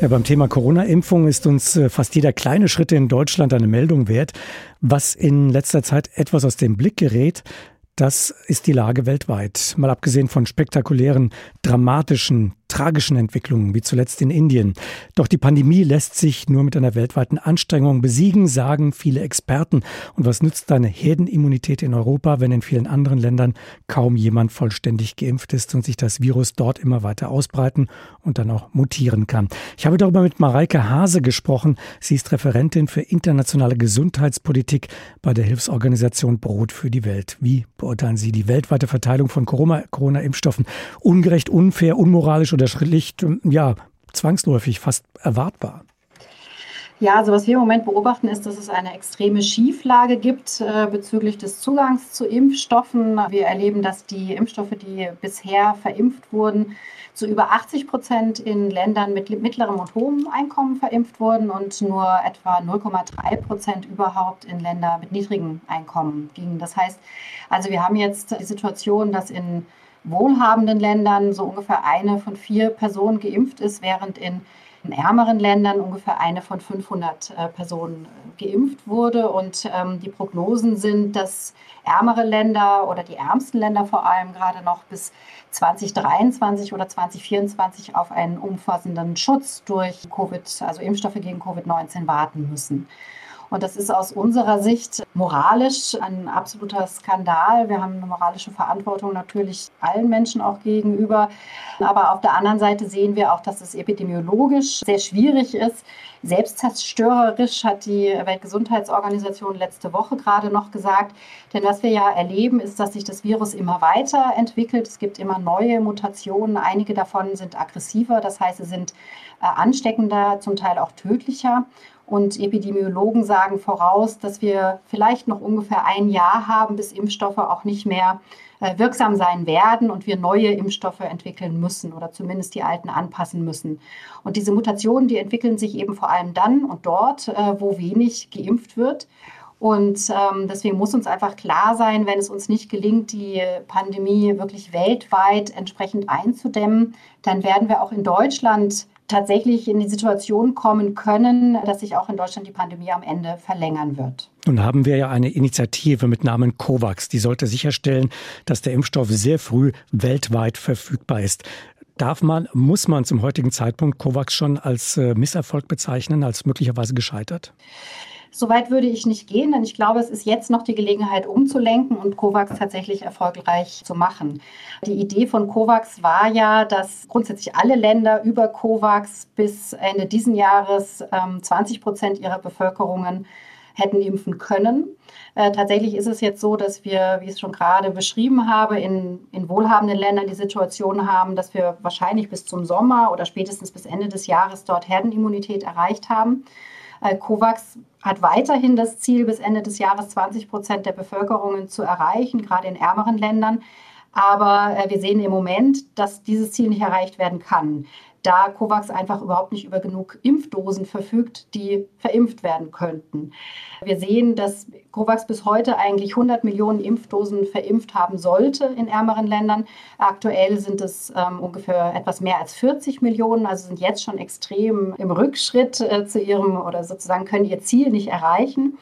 Ja, beim Thema Corona-Impfung ist uns äh, fast jeder kleine Schritt in Deutschland eine Meldung wert. Was in letzter Zeit etwas aus dem Blick gerät, das ist die Lage weltweit. Mal abgesehen von spektakulären, dramatischen tragischen Entwicklungen, wie zuletzt in Indien. Doch die Pandemie lässt sich nur mit einer weltweiten Anstrengung besiegen, sagen viele Experten. Und was nützt eine Herdenimmunität in Europa, wenn in vielen anderen Ländern kaum jemand vollständig geimpft ist und sich das Virus dort immer weiter ausbreiten und dann auch mutieren kann? Ich habe darüber mit Mareike Hase gesprochen. Sie ist Referentin für internationale Gesundheitspolitik bei der Hilfsorganisation Brot für die Welt. Wie beurteilen Sie die weltweite Verteilung von Corona-Impfstoffen? Ungerecht, unfair, unmoralisch oder schlicht, ja, zwangsläufig, fast erwartbar? Ja, also was wir im Moment beobachten, ist, dass es eine extreme Schieflage gibt äh, bezüglich des Zugangs zu Impfstoffen. Wir erleben, dass die Impfstoffe, die bisher verimpft wurden, zu über 80 Prozent in Ländern mit mittlerem und hohem Einkommen verimpft wurden und nur etwa 0,3 Prozent überhaupt in Länder mit niedrigem Einkommen gingen. Das heißt, also wir haben jetzt die Situation, dass in wohlhabenden Ländern so ungefähr eine von vier Personen geimpft ist, während in, in ärmeren Ländern ungefähr eine von 500 äh, Personen äh, geimpft wurde. Und ähm, die Prognosen sind, dass ärmere Länder oder die ärmsten Länder vor allem gerade noch bis 2023 oder 2024 auf einen umfassenden Schutz durch Covid, also Impfstoffe gegen Covid-19 warten müssen. Und das ist aus unserer Sicht moralisch ein absoluter Skandal. Wir haben eine moralische Verantwortung natürlich allen Menschen auch gegenüber. Aber auf der anderen Seite sehen wir auch, dass es epidemiologisch sehr schwierig ist. Selbstzerstörerisch hat die Weltgesundheitsorganisation letzte Woche gerade noch gesagt. Denn was wir ja erleben, ist, dass sich das Virus immer weiter entwickelt. Es gibt immer neue Mutationen. Einige davon sind aggressiver, das heißt, sie sind äh, ansteckender, zum Teil auch tödlicher. Und Epidemiologen sagen voraus, dass wir vielleicht noch ungefähr ein Jahr haben, bis Impfstoffe auch nicht mehr äh, wirksam sein werden und wir neue Impfstoffe entwickeln müssen oder zumindest die alten anpassen müssen. Und diese Mutationen, die entwickeln sich eben vor allem dann und dort, äh, wo wenig geimpft wird. Und ähm, deswegen muss uns einfach klar sein, wenn es uns nicht gelingt, die Pandemie wirklich weltweit entsprechend einzudämmen, dann werden wir auch in Deutschland tatsächlich in die Situation kommen können, dass sich auch in Deutschland die Pandemie am Ende verlängern wird. Nun haben wir ja eine Initiative mit Namen COVAX, die sollte sicherstellen, dass der Impfstoff sehr früh weltweit verfügbar ist. Darf man, muss man zum heutigen Zeitpunkt COVAX schon als äh, Misserfolg bezeichnen, als möglicherweise gescheitert? Soweit würde ich nicht gehen, denn ich glaube, es ist jetzt noch die Gelegenheit umzulenken und COVAX tatsächlich erfolgreich zu machen. Die Idee von COVAX war ja, dass grundsätzlich alle Länder über COVAX bis Ende diesen Jahres 20 ähm, Prozent ihrer Bevölkerungen hätten impfen können. Äh, tatsächlich ist es jetzt so, dass wir, wie ich es schon gerade beschrieben habe, in, in wohlhabenden Ländern die Situation haben, dass wir wahrscheinlich bis zum Sommer oder spätestens bis Ende des Jahres dort Herdenimmunität erreicht haben. Äh, COVAX hat weiterhin das Ziel, bis Ende des Jahres 20 Prozent der Bevölkerungen zu erreichen, gerade in ärmeren Ländern. Aber äh, wir sehen im Moment, dass dieses Ziel nicht erreicht werden kann da COVAX einfach überhaupt nicht über genug Impfdosen verfügt, die verimpft werden könnten. Wir sehen, dass COVAX bis heute eigentlich 100 Millionen Impfdosen verimpft haben sollte in ärmeren Ländern. Aktuell sind es ähm, ungefähr etwas mehr als 40 Millionen, also sind jetzt schon extrem im Rückschritt äh, zu ihrem oder sozusagen können ihr Ziel nicht erreichen.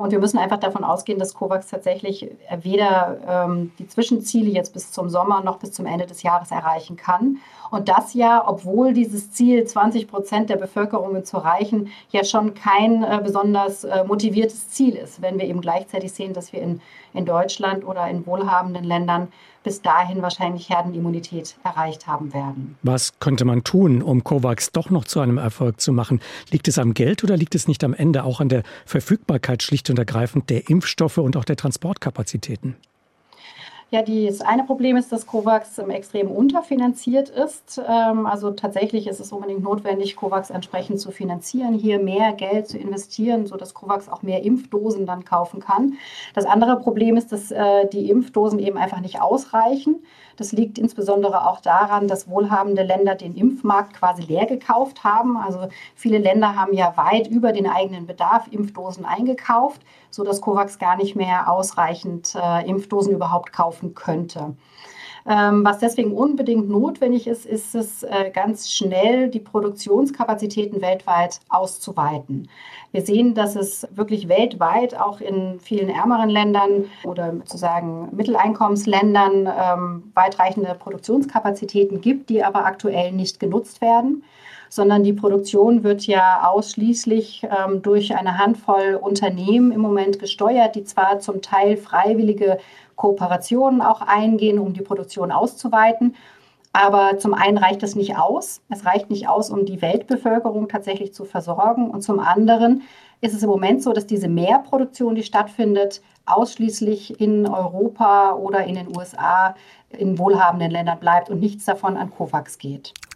Und wir müssen einfach davon ausgehen, dass COVAX tatsächlich weder ähm, die Zwischenziele jetzt bis zum Sommer noch bis zum Ende des Jahres erreichen kann. Und das ja, obwohl dieses Ziel, 20 Prozent der Bevölkerung zu erreichen, ja schon kein äh, besonders äh, motiviertes Ziel ist, wenn wir eben gleichzeitig sehen, dass wir in, in Deutschland oder in wohlhabenden Ländern bis dahin wahrscheinlich Herdenimmunität erreicht haben werden. Was könnte man tun, um COVAX doch noch zu einem Erfolg zu machen? Liegt es am Geld oder liegt es nicht am Ende auch an der Verfügbarkeit schlicht und ergreifend der Impfstoffe und auch der Transportkapazitäten? Ja, das eine Problem ist, dass COVAX extrem unterfinanziert ist. Ähm, also tatsächlich ist es unbedingt notwendig, COVAX entsprechend zu finanzieren, hier mehr Geld zu investieren, sodass COVAX auch mehr Impfdosen dann kaufen kann. Das andere Problem ist, dass äh, die Impfdosen eben einfach nicht ausreichen. Das liegt insbesondere auch daran, dass wohlhabende Länder den Impfmarkt quasi leer gekauft haben. Also viele Länder haben ja weit über den eigenen Bedarf Impfdosen eingekauft, sodass COVAX gar nicht mehr ausreichend äh, Impfdosen überhaupt kaufen könnte. Ähm, was deswegen unbedingt notwendig ist, ist es äh, ganz schnell, die Produktionskapazitäten weltweit auszuweiten. Wir sehen, dass es wirklich weltweit auch in vielen ärmeren Ländern oder sozusagen Mitteleinkommensländern ähm, weitreichende Produktionskapazitäten gibt, die aber aktuell nicht genutzt werden sondern die Produktion wird ja ausschließlich ähm, durch eine Handvoll Unternehmen im Moment gesteuert, die zwar zum Teil freiwillige Kooperationen auch eingehen, um die Produktion auszuweiten. Aber zum einen reicht das nicht aus. Es reicht nicht aus, um die Weltbevölkerung tatsächlich zu versorgen. Und zum anderen ist es im Moment so, dass diese Mehrproduktion, die stattfindet, ausschließlich in Europa oder in den USA in wohlhabenden Ländern bleibt und nichts davon an COVAX geht.